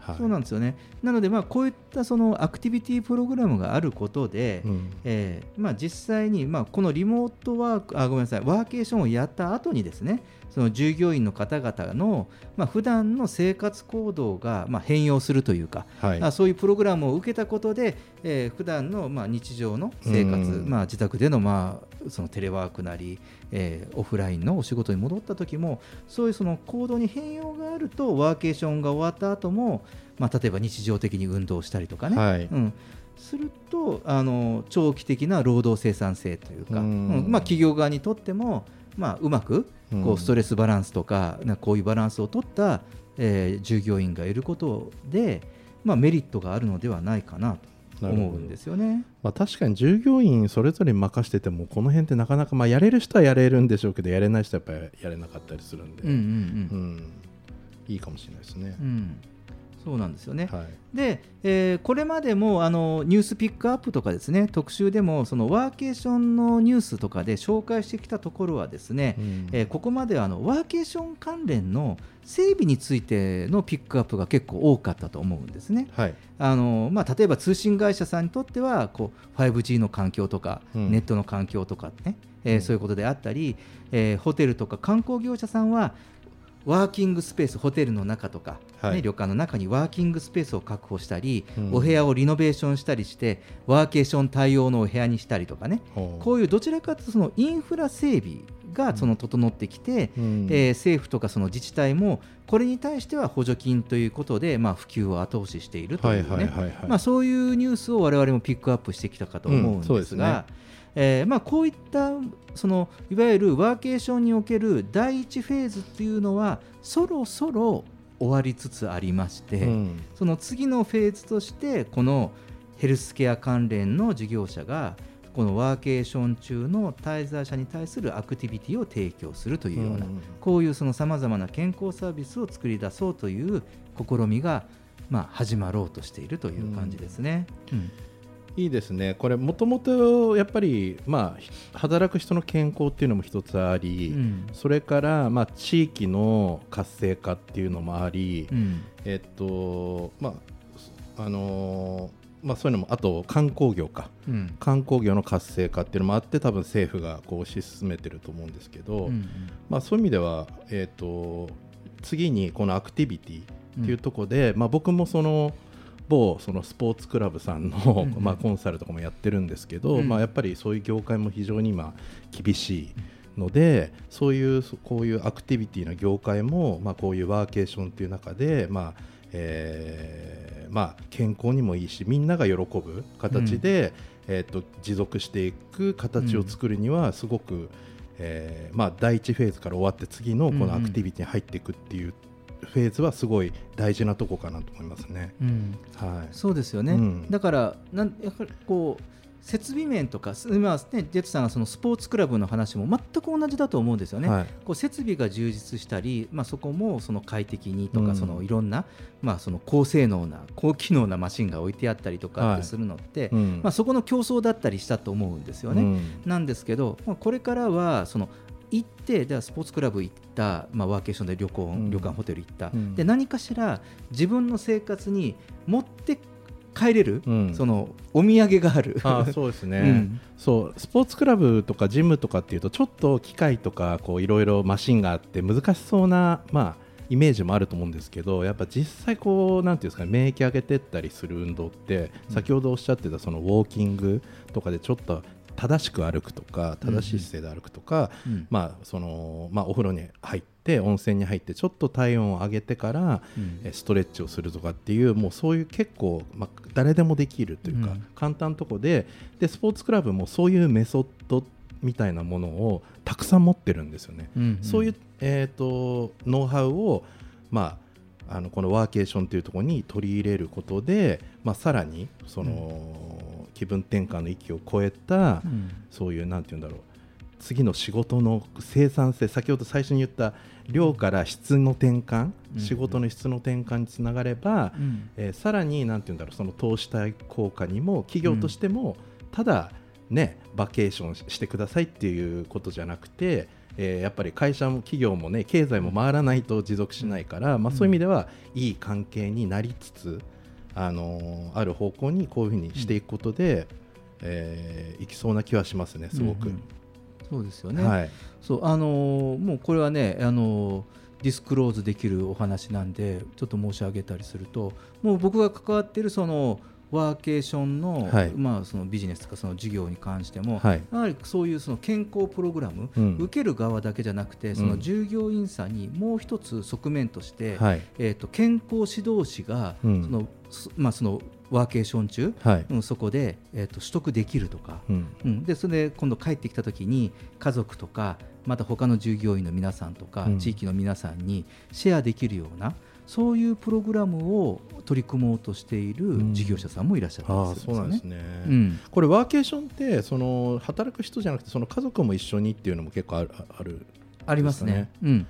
うんはい。そうなんですよね。なので、まあ、こういったそのアクティビティプログラムがあることで、うん。えーまあ、実際に、まあ、このリモートワークあごめんなさいワーケーションをやった後にですねその従業員の方々の、まあ普段の生活行動が、まあ、変容するというか、はい。あそういうプログラムを受けたことで、えー普段のまあ日常の生活、うん。まあ、自宅でのまあそのテレワークなり、えーオフラインのお仕事に戻った時もそういうその行動に変容があるとワーケーションが終わった後も、まあ例えば日常的に運動したりとかね、はい。うん、するとあの長期的な労働生産性というか、うん。うん。まあ、企業側にとっても、まあ、うまくこううんストレスバランスとか、なこういうバランスを取った、えー従業員がいることで、まあ、メリットがあるのではないかなと思うんですよね。まあ、確かに従業員それぞれに任しててもこの辺ってなかなか、まあ、やれる人はやれるんでしょうけどやれない人はやっぱりやれなかったりするんで、うんうんうんうんいいかもしれないですねう。ん、そうなんですよね。はい。で、えーこれまでもあのニュースピックアップとかですね特集でもそのワーケーションのニュースとかで紹介してきたところはですね、うん。えーここまではあのワーケーション関連の整備についてのピックアップが結構多かったと思うんですね。はい。あのまあ、例えば通信会社さんにとってはこう 5G の環境とか、うん。ネットの環境とかね、えーうん。そういうことであったり、えーホテルとか観光業者さんはワーキングスペースホテルの中とか、はい。ね、旅館の中にワーキングスペースを確保したり、うん。お部屋をリノベーションしたりしてワーケーション対応のお部屋にしたりとかね。こういうどちらかというとそのインフラ整備がその整ってきて、うん。えー政府とかその自治体もこれに対しては補助金ということで、まあ、普及を後押ししているというね、そういうニュースを我々もピックアップしてきたかと思うんですが、うんえーまあ、こういったそのいわゆるワーケーションにおける第一フェーズっていうのはそろそろ終わりつつありまして、うん。その次のフェーズとしてこのヘルスケア関連の事業者がこのワーケーション中の滞在者に対するアクティビティを提供するというような、うんこういうそのさまざまな健康サービスを作り出そうという試みが、まあ、始まろうとしているという感じですね。うんいいですね、これ、もともとやっぱり、まあ、ひ働く人の健康っていうのも一つあり、うん。それから、まあ、地域の活性化っていうのもあり、うん。えっとまああのーまあ、そういうのもあと観光業か。うん。観光業の活性化っていうのもあって多分政府がこう推し進めてると思うんですけど、うんまあ、そういう意味では、えー、と次にこのアクティビティっていうところで、まあ、僕もその某そのスポーツクラブさんの、うんうん。まあ、コンサルとかもやってるんですけど、うん。まあ、やっぱりそういう業界も非常に今厳しいのでそういうこういうアクティビティな業界も、まあ、こういうワーケーションっていう中で、まあえーまあ、健康にもいいしみんなが喜ぶ形で、えー、と持続していく形を作るにはすごく、えーまあ、第1フェーズから終わって次のこのアクティビティに入っていくっていうフェーズはすごい大事なとこかなと思いますね。うん。はい、そうですよね、うん。だからなんやっぱりこう設備面とか、す今、ね、ジェットさんがそのスポーツクラブの話も全く同じだと思うんですよね、はい。こう設備が充実したり、まあ、そこもその快適にとか、うん。そのいろんな、まあ、その高性能な、高機能なマシンが置いてあったりとかはい。ってするのって、うん。まあ、そこの競争だったりしたと思うんですよね。うん。なんですけど、まあ、これからはその行ってじゃあスポーツクラブ行った、まあ、ワーケーションで旅行、ん。旅館ホテル行った、うん。で何かしら自分の生活に持って帰れる、うん。そのお土産がある。あーそうですね、うん。そうスポーツクラブとかジムとかっていうとちょっと機械とかこういろいろマシンがあって難しそうな、まあ、イメージもあると思うんですけどやっぱ実際こうなんていうんですかね免疫上げてったりする運動って先ほどおっしゃってたそのウォーキングとかでちょっと正しく歩くとか正しい姿勢で歩くとか、うん。まあそのまあ、お風呂に入って温泉に入ってちょっと体温を上げてから、うん。えストレッチをするとかっていうもうそういう結構、まあ、誰でもできるというか、うん。簡単なとこででスポーツクラブもそういうメソッドみたいなものをたくさん持ってるんですよね。うん。そういう、えー、とノウハウを、まあ、あのこのワーケーションというところに取り入れることで、まあ、さらにその、気分転換の域を超えた、うん。そういうなんて言うんだろう。次の仕事の生産性先ほど最初に言った量から質の転換、うん。仕事の質の転換につながれば、うん。えーさらになんて言うんだろうその投資対効果にも企業としても、ただねバケーションしてくださいっていうことじゃなくて、えーやっぱり会社も企業もね経済も回らないと持続しないから、まあ、そういう意味ではいい関係になりつつ、あのーある方向にこういうふうにしていくことで、えーいきそうな気はしますねすごく。うんうん。そうですよね、はい。そうあのーもうこれはね、あのーディスクローズできるお話なんでちょっと申し上げたりするともう僕が関わっているそのワーケーションの,、はい。まあ、そのビジネスとかその事業に関しても、はい。やはりそういうその健康プログラム、うん。受ける側だけじゃなくてその従業員さんにもう一つ側面として、はい。えー、と健康指導士が、うん。そのそまあ、そのワーケーション中、はい。うんそこで、えー、と取得できるとか、うん。うん、でそれで今度帰ってきた時に家族とかまた他の従業員の皆さんとか、うん。地域の皆さんにシェアできるようなそういうプログラムを取り組もうとしている事業者さんもいらっしゃったあありするそうなんですね。ね。うんこれワーケーションってその働く人じゃなくてその家族も一緒にっていうのも結構あるあるありますね。ですうん、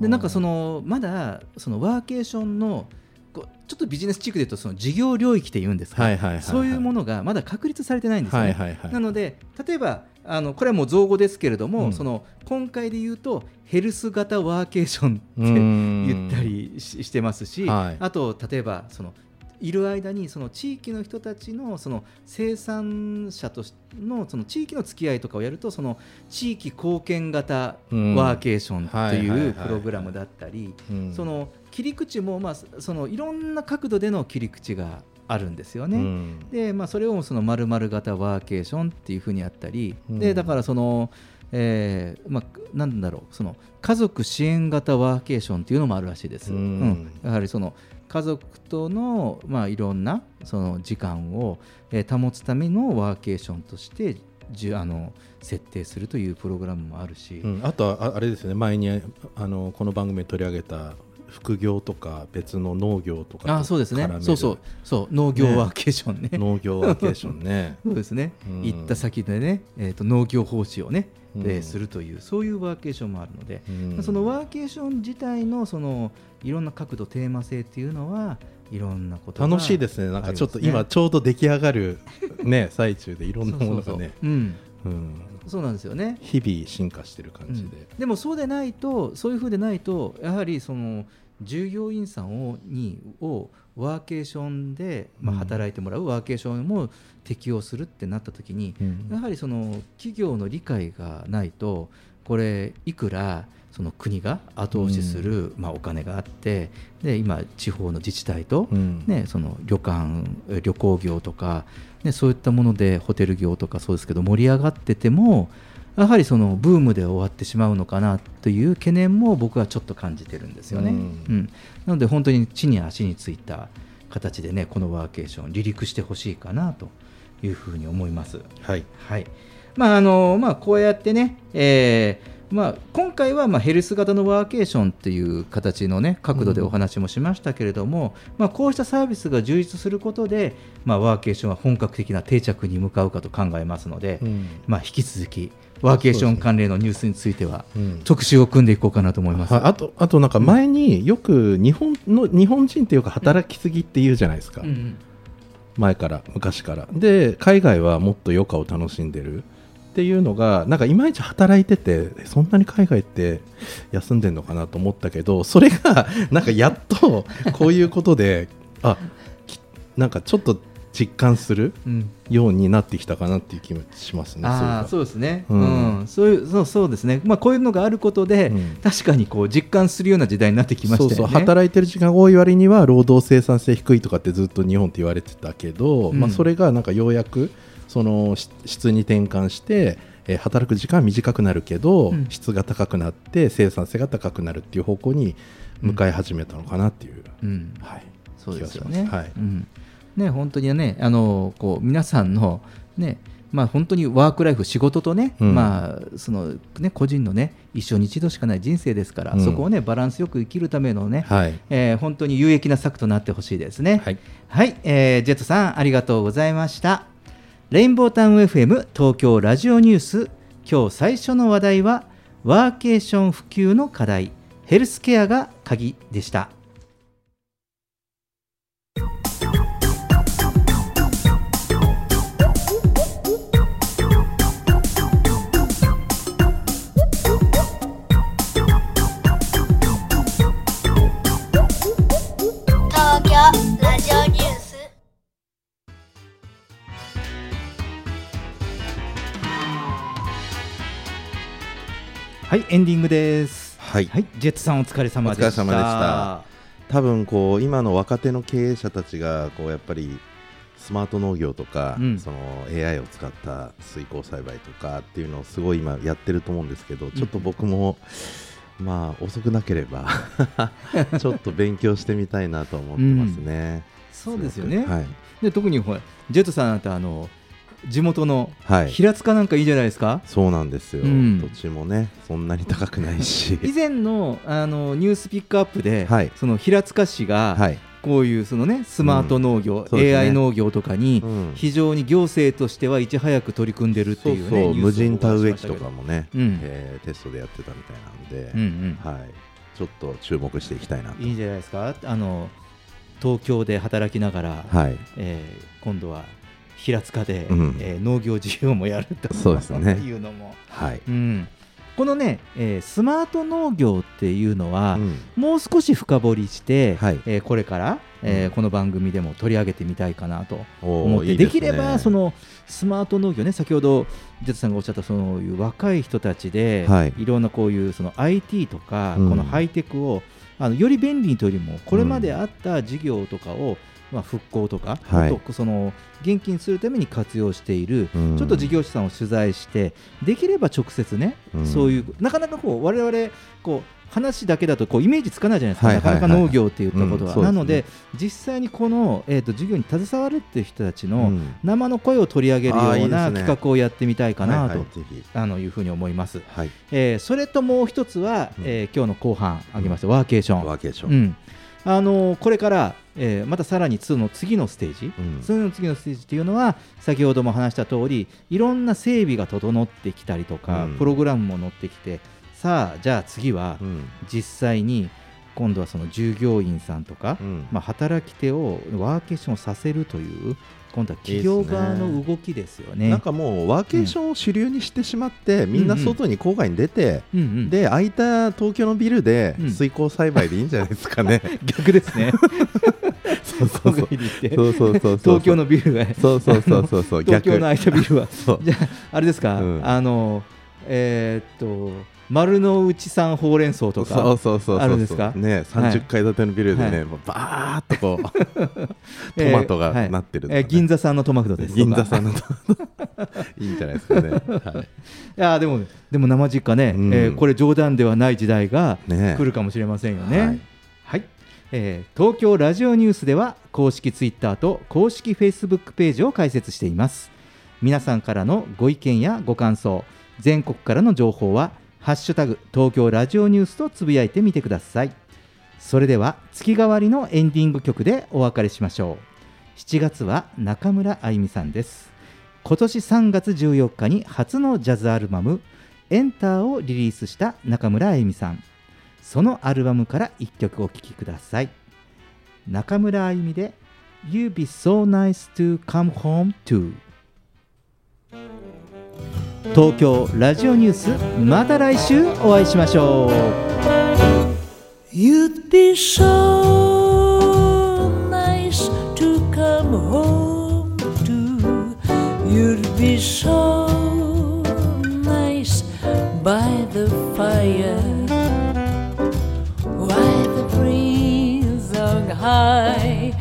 でなんかそのまだそのワーケーションのちょっとビジネス地区で言うとその事業領域って言うんですか、そういうものがまだ確立されてないんですよね。なので例えばあのこれはもう造語ですけれども、うん。その今回で言うとヘルス型ワーケーションって言ったりししてますし、はい。あと例えばそのいる間にその地域の人たちのその生産者としのその地域の付き合いとかをやるとその地域貢献型ワうん。ーケーションはいというプログラムだったり、うん。その切り口もまあそのいろんな角度での切り口があるんですよね。うん。で、まあ、それをその丸々型ワーケーションっていうふうにやったり、うん。でだからその、えーまあ、なんだろうその家族支援型ワーケーションっていうのもあるらしいです。うん。うん。やはりその家族との、まあ、いろんなその時間を、えー保つためのワーケーションとしてじゅあの設定するというプログラムもあるし、うん、あとはああれですね。前にあのこの番組で取り上げた副業とか別の農業とかとあそうですね。そうそう。そう農業ワーケーションね。農業ワーケーションね。そうですね、うん。行った先でね、えー、と農業奉仕をね、うん。えーするというそういうワーケーションもあるので、うん。そのワーケーション自体のそのいろんな角度テーマ性っていうのはいろんなことが楽しいですね。なんかちょっと今ちょうど出来上がるね最中でいろんなものがそうそうねそう。うん。うんそうなんですよね。日々進化してる感じで、でもそうでないとそういうふうでないとやはりその従業員さんをにをワーケーションで、まあ、うん。働いてもらうワーケーションも適用するってなった時に、うん。やはりその企業の理解がないとこれいくらその国が後押しする、まあ、お金があってで今地方の自治体と、うん。ね、その旅館え旅行業とか、ね、そういったものでホテル業とかそうですけど盛り上がっててもやはりそのブームで終わってしまうのかなという懸念も僕はちょっと感じてるんですよね。ううんんなので本当に地に足についた形でねこのワーケーション離陸してほしいかなというふうに思います。はいはいまああのまあ、こうやってね、えーまあ、今回はまあヘルス型のワーケーションっていう形の、ね、角度でお話もしましたけれども、まあ、こうしたサービスが充実することで、まあ、ワーケーションは本格的な定着に向かうかと考えますので、うん。まあ、引き続きワーケーション関連のニュースについてはうん。特集を組んでいこうかなと思います。はいあとあとなんか前によく日本の日本人っていうか働きすぎって言うじゃないですか、うんうん。前から昔から。で海外はもっと余暇を楽しんでるっていうのがなんかいまいち働いててそんなに海外って休んでんのかなと思ったけどそれがなんかやっとこういうことであきなんかちょっと実感するうん。ようになってきたかなっていう気もしますね。そうですね、ううん。んそういうそうそうですね、まあ、こういうのがあることで、うん。確かにこう実感するような時代になってきましたよね。そうそう。働いてる時間が多い割には労働生産性低いとかってずっと日本って言われてたけど、うん。まあ、それがなんかようやくそのし質に転換して、えー働く時間は短くなるけど、うん。質が高くなって生産性が高くなるっていう方向に向かい始めたのかなっていう、うん。はい、そうですよね。はい。うん、ね本当にねあのこう皆さんのねまあ本当にワークライフ仕事とね、うん。まあそのね個人のね一生に一度しかない人生ですから、うん。そこをねバランスよく生きるためのね、はい。えー本当に有益な策となってほしいですね。はい。はい、えージェットさんありがとうございました。レインボータウン FM 東京ラジオニュース今日最初の話題はワーケーション普及の課題ヘルスケアが鍵でした。はいエンディングです。はいはい、ジェットさんお疲れ様でした。お疲れ様でした多分こう今の若手の経営者たちがこうやっぱりスマート農業とか、うんその AI を使った水耕栽培とかっていうのをすごい今やってると思うんですけど、ちょっと僕もまあ遅くなければ ちょっと勉強してみたいなと思ってますね。そうですよね。はいで特にほらジェットさんあなたあの地元のはい。平塚なんかいいじゃないですか？そうなんですよ、うん。土地もねそんなに高くないし。以前のあのニュースピックアップで、はい。その平塚市が、はい、こういうそのねスマート農業、そうですね。AI 農業とかにうん。非常に行政としてはいち早く取り組んでるっていうねそう無人田植え機とかもね、うん。えーテストでやってたみたいなんで、うんうん。はい、ちょっと注目していきたいなと。いいんじゃないですか。あの東京で働きながら、はい。えー今度は平塚で、うん。えー農業事業もやるとそうですね。いうのも、はい。うん、このね、えースマート農業っていうのは、うん。もう少し深掘りして、はい。えーこれから、えーうん。この番組でも取り上げてみたいかなと思って。ですきればそのスマート農業ね先ほどジェットさんがおっしゃったそういう若い人たちで、はい。い、ろんなこういうその IT とか、うん。このハイテクをあのより便利にというよりもこれまであった事業とかを、まあ、復興とか、はい。その現金するために活用している、うん。ちょっと事業者さんを取材してできれば直接ね、うん。そういうなかなかこう我々こう話だけだとこうイメージつかないじゃないですか、なかなか農業って言ったことは、うん。ね。なので実際にこの、えー、と授業に携わるっていう人たちのうん。生の声を取り上げるような企画をやってみたいかなと、あのいうふうに思います、はい。えーそれともう一つは、うん。えー今日の後半挙げましたワーケーション、ワーケーション。うん。あのーこれから、えーまたさらに2の次のステージ、うん。2の次のステージっていうのは先ほども話した通りいろんな整備が整ってきたりとか、うん。プログラムも乗ってきてさあじゃあ次はうん。実際に今度はその従業員さんとか、うん。まあ、働き手をワーケーションさせるという今度は企業側の動きですよね。なんかもうワーケーションを主流にしてしまって、みんな外に郊外に出て、うんうん。で空いた東京のビルでうん。水耕栽培でいいんじゃないですかね。逆ですね。そうそうそう。そう東京のビルが。そうそうそうそうそう。東京の空いたビルは。じゃああれですか、うん。あのえーっと丸の内産ほうれん草とかそうそうそうそうあるんですか？ね30階建てのビルでね、はい。もうバーっとこう トマトがなってるえー銀座産のトマトです銀座さんの いいんじゃないですかね。はい。いやでもでも生実家ね、うん。えーこれ冗談ではない時代がね来るかもしれませんよね。えー東京ラジオニュースでは公式ツイッターと公式フェイスブックページを開設しています。皆さんからのご意見やご感想、全国からの情報はハッシュタグ東京ラジオニュースとつぶやいてみてください。それでは月替わりのエンディング曲でお別れしましょう。7月は中村あゆみさんです。今年3月14日に初のジャズアルバム「エンター」をリリースした中村あゆみさんそのアルバムから1曲お聴きください中村あゆみで「You be so nice to come home to」東京ラジオニュースまた来週お会いしましょう You'd be so nice to come home to. You'd be so nice by the fire. 爱